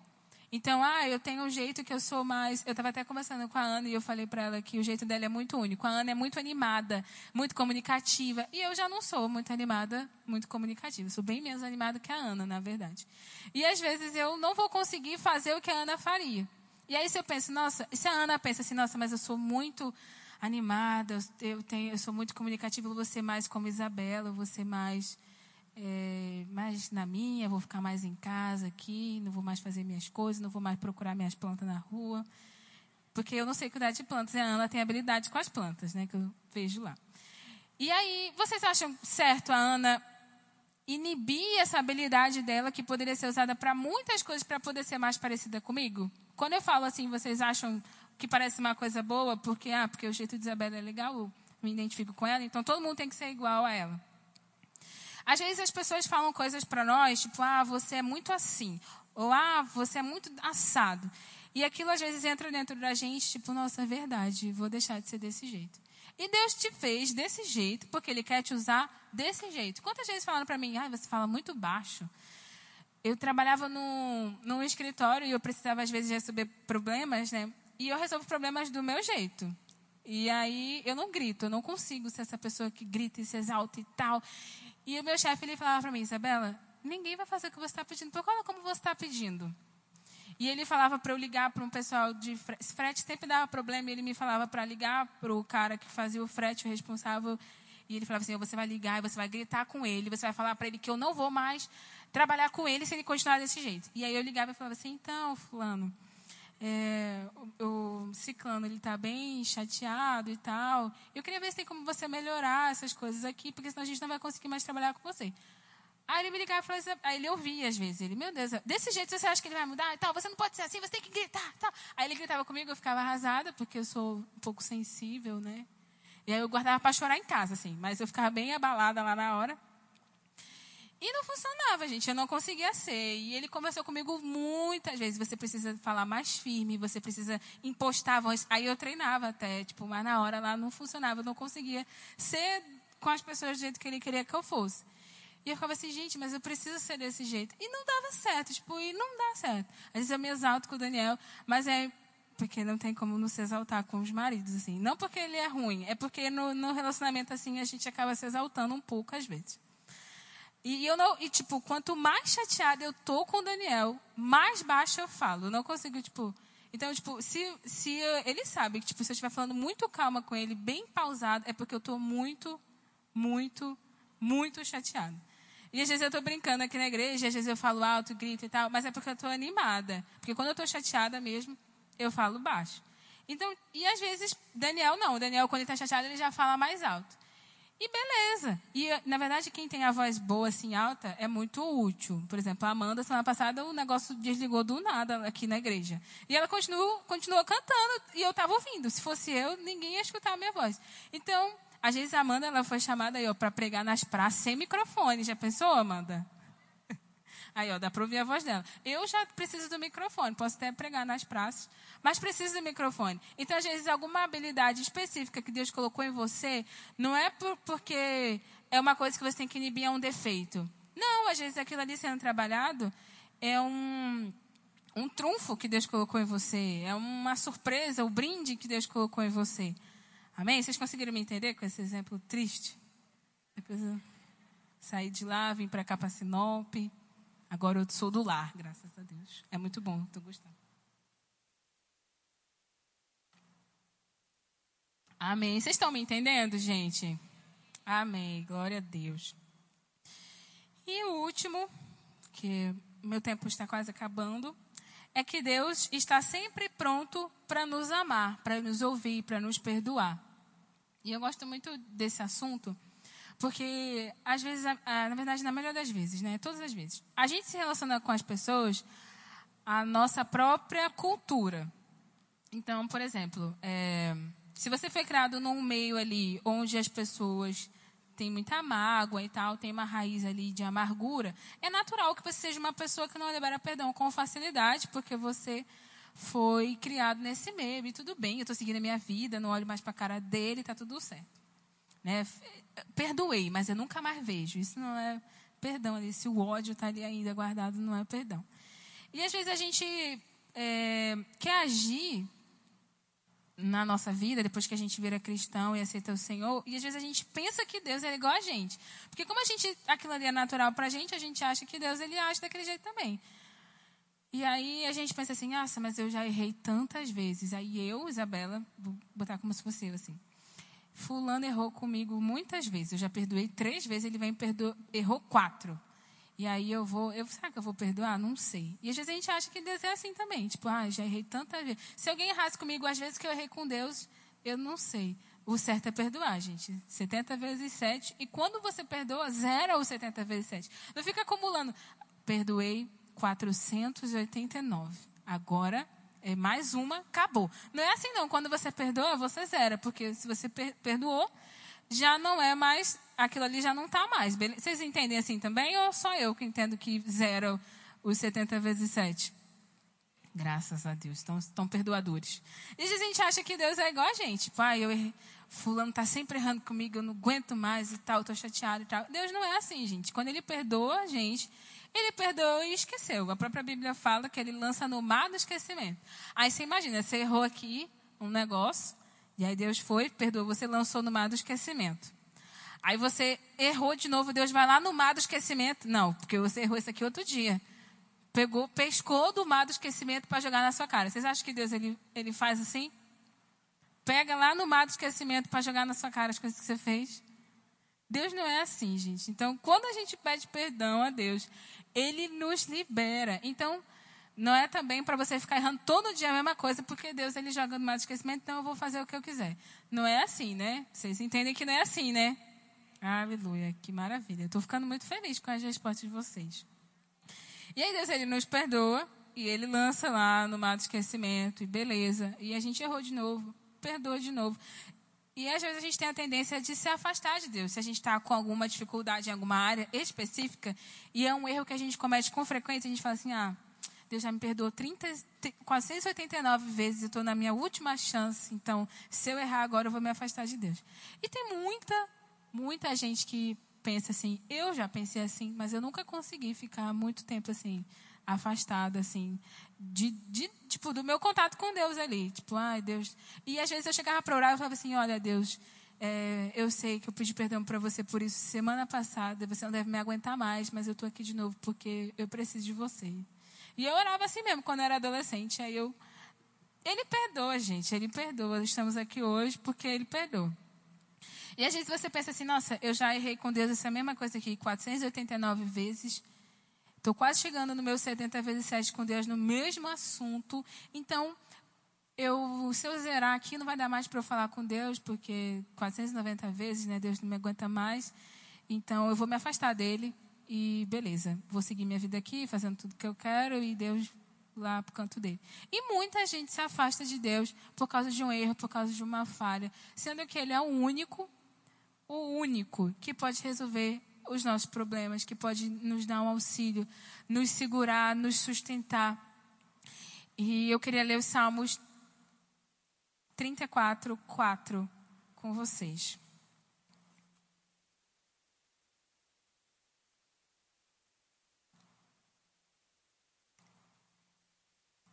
Então, ah, eu tenho um jeito que eu sou mais. Eu estava até conversando com a Ana e eu falei para ela que o jeito dela é muito único. A Ana é muito animada, muito comunicativa. E eu já não sou muito animada, muito comunicativa. Sou bem menos animada que a Ana, na verdade. E às vezes eu não vou conseguir fazer o que a Ana faria. E aí, se eu penso, nossa, se a Ana pensa assim, nossa, mas eu sou muito animada, eu, tenho, eu sou muito comunicativa, eu vou ser mais como Isabela, eu vou ser mais é, mais na minha, vou ficar mais em casa aqui, não vou mais fazer minhas coisas, não vou mais procurar minhas plantas na rua. Porque eu não sei cuidar de plantas e a Ana tem habilidade com as plantas, né, que eu vejo lá. E aí, vocês acham certo a Ana inibir essa habilidade dela que poderia ser usada para muitas coisas para poder ser mais parecida comigo? Quando eu falo assim, vocês acham que parece uma coisa boa porque ah, porque o jeito de Isabela é legal, eu me identifico com ela, então todo mundo tem que ser igual a ela. Às vezes as pessoas falam coisas para nós, tipo, ah, você é muito assim. Ou, ah, você é muito assado. E aquilo às vezes entra dentro da gente, tipo, nossa, é verdade, vou deixar de ser desse jeito. E Deus te fez desse jeito, porque Ele quer te usar desse jeito. Quantas vezes falaram para mim, ah, você fala muito baixo? Eu trabalhava num, num escritório e eu precisava às vezes resolver problemas, né? E eu resolvo problemas do meu jeito. E aí eu não grito, eu não consigo ser essa pessoa que grita e se exalta e tal. E o meu chefe ele falava para mim, Isabela, ninguém vai fazer o que você está pedindo. Por qual como você está pedindo? E ele falava para eu ligar para um pessoal de frete. frete sempre dava problema e ele me falava para ligar para o cara que fazia o frete, o responsável. E ele falava assim: você vai ligar você vai gritar com ele, você vai falar para ele que eu não vou mais trabalhar com ele se ele continuar desse jeito. E aí eu ligava e falava assim: então, Fulano, é, o, o ciclano ele está bem chateado e tal. Eu queria ver se tem como você melhorar essas coisas aqui, porque senão a gente não vai conseguir mais trabalhar com você. Aí ele me ligava e falava assim, aí ele ouvia às vezes, ele, meu Deus, desse jeito você acha que ele vai mudar e tal? Você não pode ser assim, você tem que gritar tal. Aí ele gritava comigo, eu ficava arrasada, porque eu sou um pouco sensível, né? E aí eu guardava para chorar em casa, assim, mas eu ficava bem abalada lá na hora. Funcionava, gente. Eu não conseguia ser. E ele conversou comigo muitas vezes. Você precisa falar mais firme, você precisa impostar a voz. Aí eu treinava até, tipo, mas na hora lá não funcionava. Eu não conseguia ser com as pessoas do jeito que ele queria que eu fosse. E eu ficava assim, gente, mas eu preciso ser desse jeito. E não dava certo, tipo, e não dá certo. Às vezes eu me exalto com o Daniel, mas é porque não tem como não se exaltar com os maridos, assim. Não porque ele é ruim, é porque no, no relacionamento, assim, a gente acaba se exaltando um pouco às vezes. E eu não, e tipo, quanto mais chateada eu tô com o Daniel, mais baixo eu falo. Eu não consigo, tipo. Então, tipo, se, se eu, ele sabe que, tipo, se eu estiver falando muito calma com ele, bem pausado, é porque eu tô muito, muito, muito chateada. E às vezes eu tô brincando aqui na igreja, às vezes eu falo alto, grito e tal, mas é porque eu tô animada. Porque quando eu tô chateada mesmo, eu falo baixo. Então, e às vezes, Daniel não. Daniel, quando ele está chateado, ele já fala mais alto. E beleza. E, na verdade, quem tem a voz boa, assim, alta, é muito útil. Por exemplo, a Amanda, semana passada, o negócio desligou do nada aqui na igreja. E ela continuou, continuou cantando e eu estava ouvindo. Se fosse eu, ninguém ia escutar a minha voz. Então, às vezes a Amanda ela foi chamada para pregar nas praças sem microfone. Já pensou, Amanda? Aí, ó, dá para ouvir a voz dela. Eu já preciso do microfone, posso até pregar nas praças, mas preciso do microfone. Então, às vezes, alguma habilidade específica que Deus colocou em você, não é por, porque é uma coisa que você tem que inibir, é um defeito. Não, às vezes aquilo ali sendo trabalhado é um, um trunfo que Deus colocou em você, é uma surpresa, o um brinde que Deus colocou em você. Amém? Vocês conseguiram me entender com esse exemplo triste? Depois eu saí de lá, vim para cá para Sinop. Agora eu sou do lar, graças a Deus. É muito bom, estou gostando. Amém. Vocês estão me entendendo, gente? Amém. Glória a Deus. E o último, que meu tempo está quase acabando, é que Deus está sempre pronto para nos amar, para nos ouvir, para nos perdoar. E eu gosto muito desse assunto, porque, às vezes, na verdade, na maioria das vezes, né? Todas as vezes. A gente se relaciona com as pessoas a nossa própria cultura. Então, por exemplo, é, se você foi criado num meio ali onde as pessoas têm muita mágoa e tal, tem uma raiz ali de amargura, é natural que você seja uma pessoa que não libera perdão com facilidade, porque você foi criado nesse meio e tudo bem, eu estou seguindo a minha vida, não olho mais para a cara dele, está tudo certo. Né? Perdoei, mas eu nunca mais vejo. Isso não é perdão. Se o ódio está ali ainda guardado, não é perdão. E às vezes a gente é, quer agir na nossa vida, depois que a gente vira cristão e aceita o Senhor, e às vezes a gente pensa que Deus é igual a gente. Porque como a gente, aquilo ali é natural para a gente, a gente acha que Deus ele age daquele jeito também. E aí a gente pensa assim, nossa, mas eu já errei tantas vezes. Aí eu, Isabela, vou botar como se fosse eu assim. Fulano errou comigo muitas vezes. Eu já perdoei três vezes, ele vem perdoar, errou quatro. E aí eu vou, eu, será que eu vou perdoar? Não sei. E às vezes a gente acha que Deus é assim também. Tipo, ah, já errei tantas vezes. Se alguém errasse comigo às vezes que eu errei com Deus, eu não sei. O certo é perdoar, gente. 70 vezes 7. E quando você perdoa, zera o 70 vezes 7. Não fica acumulando. Perdoei 489. Agora é mais uma, acabou. Não é assim não. Quando você perdoa, você zera, porque se você per perdoou, já não é mais, aquilo ali já não está mais. Vocês entendem assim também ou só eu que entendo que zero os 70 vezes 7? Graças a Deus, estão, estão perdoadores. E a gente acha que Deus é igual a gente. Pai, eu. Fulano está sempre errando comigo, eu não aguento mais e tal, estou chateado e tal. Deus não é assim, gente. Quando Ele perdoa a gente, ele perdoou e esqueceu. A própria Bíblia fala que ele lança no mar do esquecimento. Aí você imagina, você errou aqui um negócio, e aí Deus foi, perdoou, você lançou no mar do esquecimento. Aí você errou de novo, Deus vai lá no mar do esquecimento. Não, porque você errou isso aqui outro dia. Pegou, pescou do mar do esquecimento para jogar na sua cara. Vocês acham que Deus ele, ele faz assim? Pega lá no mar do esquecimento para jogar na sua cara as coisas que você fez? Deus não é assim, gente. Então, quando a gente pede perdão a Deus, Ele nos libera. Então, Não é também para você ficar errando todo dia a mesma coisa, porque Deus ele joga no mar de esquecimento, então eu vou fazer o que eu quiser. Não é assim, né? Vocês entendem que não é assim, né? Aleluia, que maravilha. Estou ficando muito feliz com as respostas de vocês. E aí Deus ele nos perdoa e ele lança lá no mar do esquecimento e beleza. E a gente errou de novo, perdoa de novo. E às vezes a gente tem a tendência de se afastar de Deus. Se a gente está com alguma dificuldade em alguma área específica, e é um erro que a gente comete com frequência, a gente fala assim: ah, Deus já me perdoou 30, 489 vezes, eu estou na minha última chance, então se eu errar agora eu vou me afastar de Deus. E tem muita, muita gente que pensa assim, eu já pensei assim, mas eu nunca consegui ficar muito tempo assim, afastada, assim, de, de, tipo, do meu contato com Deus ali. Tipo, ai, Deus. E às vezes eu chegava para orar e falava assim: olha, Deus, é, eu sei que eu pedi perdão para você por isso semana passada, você não deve me aguentar mais, mas eu estou aqui de novo porque eu preciso de você. E eu orava assim mesmo quando era adolescente. Aí eu. Ele perdoa, gente, ele perdoa. Estamos aqui hoje porque ele perdoa. E às vezes você pensa assim: nossa, eu já errei com Deus essa mesma coisa aqui 489 vezes. Estou quase chegando no meu 70 vezes 7 com Deus no mesmo assunto. Então, eu, se eu zerar aqui, não vai dar mais para eu falar com Deus, porque 490 vezes, né, Deus não me aguenta mais. Então, eu vou me afastar dele e beleza, vou seguir minha vida aqui, fazendo tudo que eu quero e Deus lá para o canto dele. E muita gente se afasta de Deus por causa de um erro, por causa de uma falha, sendo que Ele é o único, o único que pode resolver os nossos problemas, que pode nos dar um auxílio, nos segurar, nos sustentar. E eu queria ler os Salmos 34, 4 com vocês.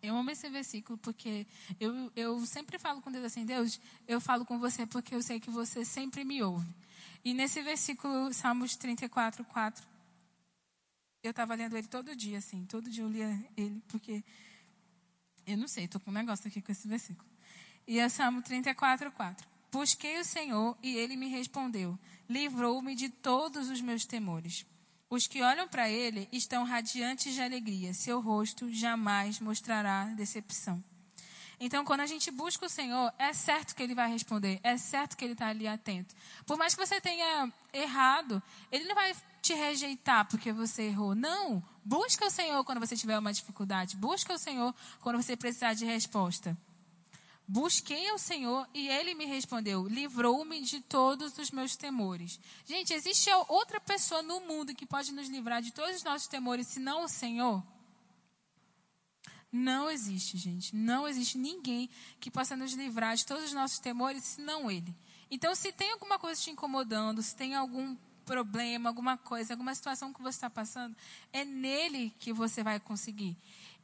Eu amo esse versículo porque eu, eu sempre falo com Deus assim, Deus, eu falo com você porque eu sei que você sempre me ouve. E nesse versículo, Salmos 34, 4, eu estava lendo ele todo dia, assim, todo dia eu lia ele, porque eu não sei, estou com um negócio aqui com esse versículo. E é Salmo 34, 4. Busquei o Senhor e ele me respondeu, livrou-me de todos os meus temores. Os que olham para ele estão radiantes de alegria, seu rosto jamais mostrará decepção. Então, quando a gente busca o Senhor, é certo que Ele vai responder, é certo que Ele está ali atento. Por mais que você tenha errado, Ele não vai te rejeitar porque você errou. Não. Busca o Senhor quando você tiver uma dificuldade. Busca o Senhor quando você precisar de resposta. Busquei ao Senhor e Ele me respondeu, livrou-me de todos os meus temores. Gente, existe outra pessoa no mundo que pode nos livrar de todos os nossos temores, senão o Senhor? Não existe, gente. Não existe ninguém que possa nos livrar de todos os nossos temores, senão Ele. Então, se tem alguma coisa te incomodando, se tem algum problema, alguma coisa, alguma situação que você está passando, é nele que você vai conseguir.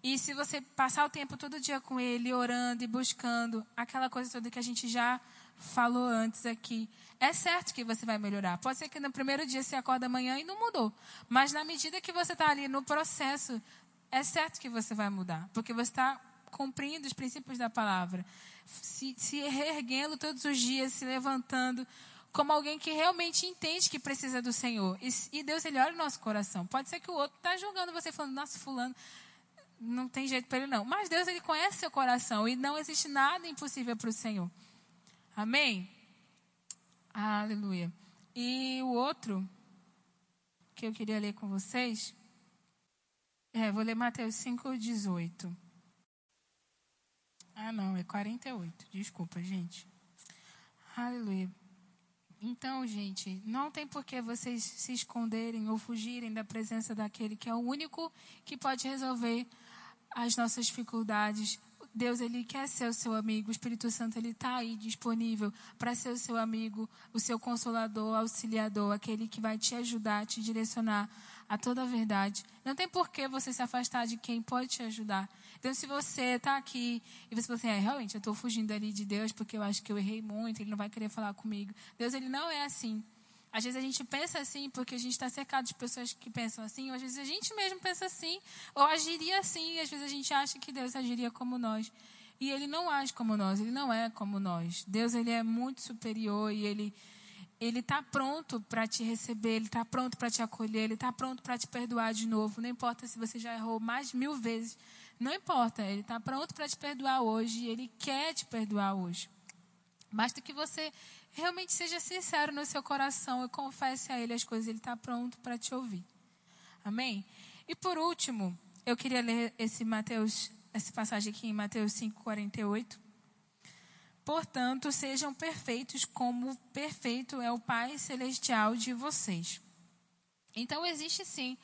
E se você passar o tempo todo dia com ele, orando e buscando, aquela coisa toda que a gente já falou antes aqui, é certo que você vai melhorar. Pode ser que no primeiro dia você acorda amanhã e não mudou. Mas na medida que você está ali no processo é certo que você vai mudar, porque você está cumprindo os princípios da palavra, se, se reerguendo todos os dias, se levantando como alguém que realmente entende que precisa do Senhor. E, e Deus, Ele olha o nosso coração. Pode ser que o outro está julgando você, falando, nossa, fulano, não tem jeito para ele não. Mas Deus, Ele conhece seu coração e não existe nada impossível para o Senhor. Amém? Aleluia. E o outro que eu queria ler com vocês é, vou ler Mateus 5, 18. Ah, não, é 48. Desculpa, gente. Aleluia. Então, gente, não tem por que vocês se esconderem ou fugirem da presença daquele que é o único que pode resolver as nossas dificuldades, Deus ele quer ser o seu amigo, o Espírito Santo ele está aí disponível para ser o seu amigo, o seu consolador, auxiliador, aquele que vai te ajudar, te direcionar a toda a verdade. Não tem por que você se afastar de quem pode te ajudar. Então, se você está aqui e você fala assim, é, realmente, eu estou fugindo ali de Deus porque eu acho que eu errei muito, Ele não vai querer falar comigo. Deus, Ele não é assim. Às vezes a gente pensa assim porque a gente está cercado de pessoas que pensam assim, ou às vezes a gente mesmo pensa assim, ou agiria assim, e às vezes a gente acha que Deus agiria como nós. E ele não age como nós, ele não é como nós. Deus ele é muito superior e ele ele está pronto para te receber, ele está pronto para te acolher, ele está pronto para te perdoar de novo. Não importa se você já errou mais mil vezes, Não importa, Ele está pronto para te perdoar hoje, Ele quer te perdoar hoje. Basta que você realmente seja sincero no seu coração e confesse a Ele as coisas, Ele está pronto para te ouvir. Amém? E por último, eu queria ler esse Mateus, essa passagem aqui em Mateus 5:48. Portanto, sejam perfeitos como perfeito é o Pai celestial de vocês. Então existe sim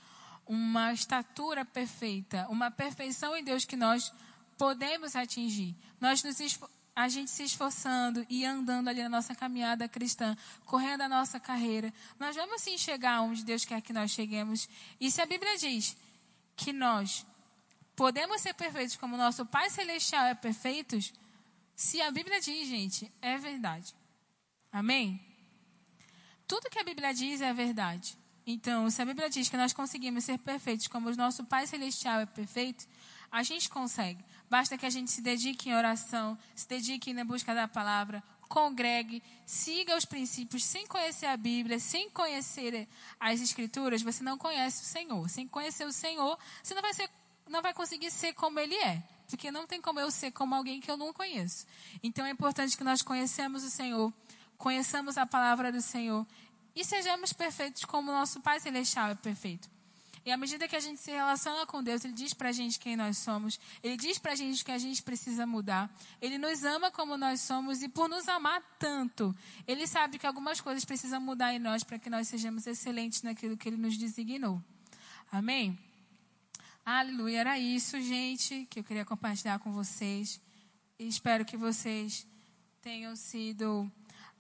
uma estatura perfeita, uma perfeição em Deus que nós podemos atingir. Nós nos a gente se esforçando e andando ali na nossa caminhada cristã, correndo a nossa carreira, nós vamos sim chegar onde Deus quer que nós cheguemos. E se a Bíblia diz que nós podemos ser perfeitos como nosso Pai Celestial é perfeito, se a Bíblia diz, gente, é verdade. Amém? Tudo que a Bíblia diz é verdade. Então, se a Bíblia diz que nós conseguimos ser perfeitos como o nosso Pai Celestial é perfeito, a gente consegue. Basta que a gente se dedique em oração, se dedique na busca da palavra, congregue, siga os princípios. Sem conhecer a Bíblia, sem conhecer as Escrituras, você não conhece o Senhor. Sem conhecer o Senhor, você não vai, ser, não vai conseguir ser como Ele é. Porque não tem como eu ser como alguém que eu não conheço. Então é importante que nós conheçamos o Senhor, conheçamos a palavra do Senhor e sejamos perfeitos como nosso Pai Celestial é perfeito. E à medida que a gente se relaciona com Deus, Ele diz para a gente quem nós somos. Ele diz para a gente que a gente precisa mudar. Ele nos ama como nós somos e por nos amar tanto, Ele sabe que algumas coisas precisam mudar em nós para que nós sejamos excelentes naquilo que Ele nos designou. Amém? Aleluia. Era isso, gente, que eu queria compartilhar com vocês. Espero que vocês tenham sido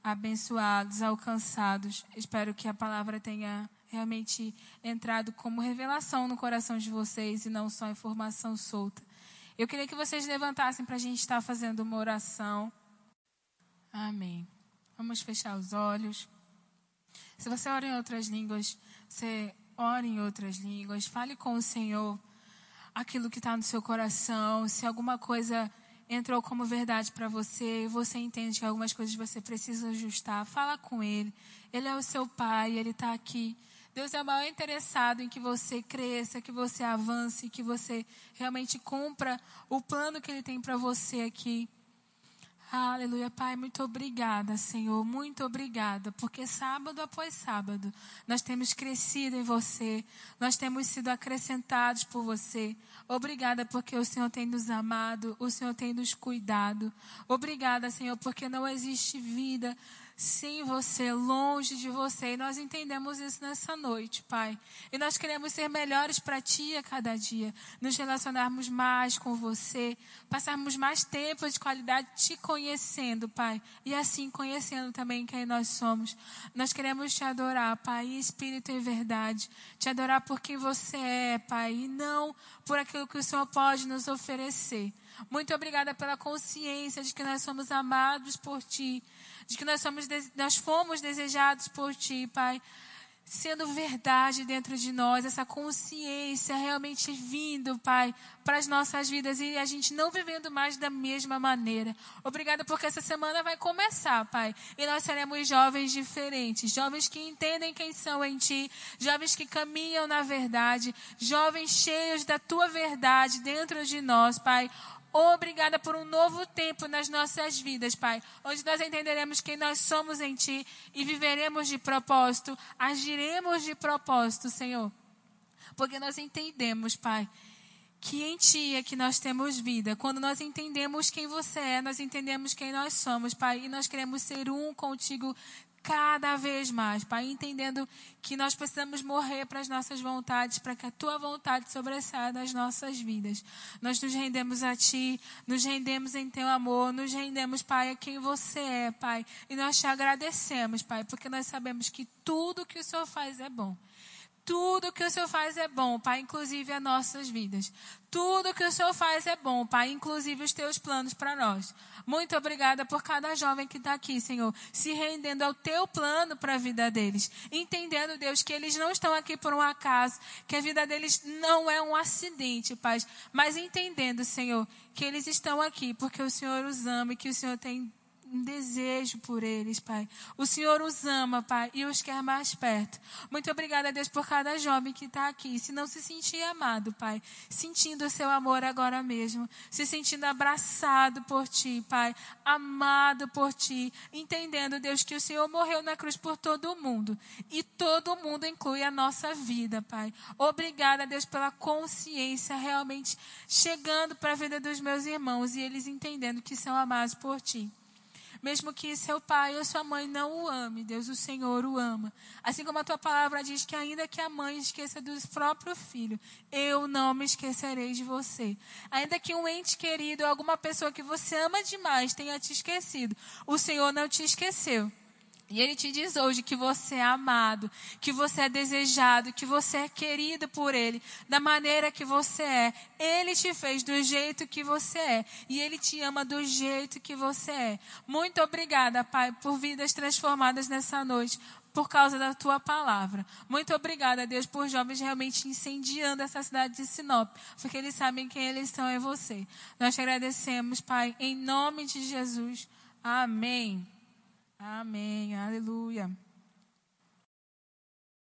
abençoados, alcançados. Espero que a palavra tenha realmente entrado como revelação no coração de vocês e não só informação solta. Eu queria que vocês levantassem para a gente estar fazendo uma oração. Amém. Vamos fechar os olhos. Se você ora em outras línguas, você ora em outras línguas. Fale com o Senhor aquilo que está no seu coração. Se alguma coisa entrou como verdade para você e você entende que algumas coisas você precisa ajustar, fala com Ele. Ele é o seu Pai, Ele está aqui Deus é o maior interessado em que você cresça, que você avance, que você realmente cumpra o plano que Ele tem para você aqui. Aleluia, Pai, muito obrigada, Senhor, muito obrigada, porque sábado após sábado nós temos crescido em você, nós temos sido acrescentados por você. Obrigada porque o Senhor tem nos amado, o Senhor tem nos cuidado. Obrigada, Senhor, porque não existe vida sem você, longe de você. E nós entendemos isso nessa noite, Pai. E nós queremos ser melhores para Ti a cada dia, nos relacionarmos mais com você, passarmos mais tempo de qualidade te conhecendo, Pai. E assim conhecendo também quem nós somos. Nós queremos te adorar, Pai, em espírito e verdade. Te adorar por quem você é, Pai, e não por aquilo que o Senhor pode nos oferecer. Muito obrigada pela consciência de que nós somos amados por Ti de que nós, somos, nós fomos desejados por Ti, Pai. Sendo verdade dentro de nós, essa consciência realmente vindo, Pai, para as nossas vidas e a gente não vivendo mais da mesma maneira. Obrigada porque essa semana vai começar, Pai, e nós seremos jovens diferentes, jovens que entendem quem são em Ti, jovens que caminham na verdade, jovens cheios da Tua verdade dentro de nós, Pai. Obrigada por um novo tempo nas nossas vidas, Pai, onde nós entenderemos quem nós somos em Ti e viveremos de propósito, agiremos de propósito, Senhor. Porque nós entendemos, Pai, que em Ti é que nós temos vida. Quando nós entendemos quem você é, nós entendemos quem nós somos, Pai, e nós queremos ser um contigo cada vez mais, Pai, entendendo que nós precisamos morrer para as nossas vontades, para que a tua vontade sobressaia das nossas vidas. Nós nos rendemos a ti, nos rendemos em teu amor, nos rendemos, Pai, a quem você é, Pai. E nós te agradecemos, Pai, porque nós sabemos que tudo que o Senhor faz é bom. Tudo que o Senhor faz é bom, Pai, inclusive as nossas vidas. Tudo que o Senhor faz é bom, Pai, inclusive os teus planos para nós. Muito obrigada por cada jovem que está aqui, Senhor, se rendendo ao teu plano para a vida deles. Entendendo, Deus, que eles não estão aqui por um acaso, que a vida deles não é um acidente, Pai, mas entendendo, Senhor, que eles estão aqui porque o Senhor os ama e que o Senhor tem um desejo por eles, Pai. O Senhor os ama, Pai, e os quer mais perto. Muito obrigada, Deus, por cada jovem que está aqui. Se não se sentir amado, Pai, sentindo o seu amor agora mesmo, se sentindo abraçado por Ti, Pai, amado por Ti, entendendo, Deus, que o Senhor morreu na cruz por todo mundo. E todo mundo inclui a nossa vida, Pai. Obrigada, Deus, pela consciência realmente chegando para a vida dos meus irmãos e eles entendendo que são amados por Ti. Mesmo que seu pai ou sua mãe não o ame, Deus, o Senhor o ama. Assim como a tua palavra diz que ainda que a mãe esqueça do próprio filho, eu não me esquecerei de você. Ainda que um ente querido ou alguma pessoa que você ama demais tenha te esquecido, o Senhor não te esqueceu. E ele te diz hoje que você é amado, que você é desejado, que você é querido por ele, da maneira que você é. Ele te fez do jeito que você é e ele te ama do jeito que você é. Muito obrigada, Pai, por vidas transformadas nessa noite, por causa da tua palavra. Muito obrigada, Deus, por jovens realmente incendiando essa cidade de Sinop, porque eles sabem quem eles são é você. Nós te agradecemos, Pai, em nome de Jesus. Amém. Amém. Aleluia.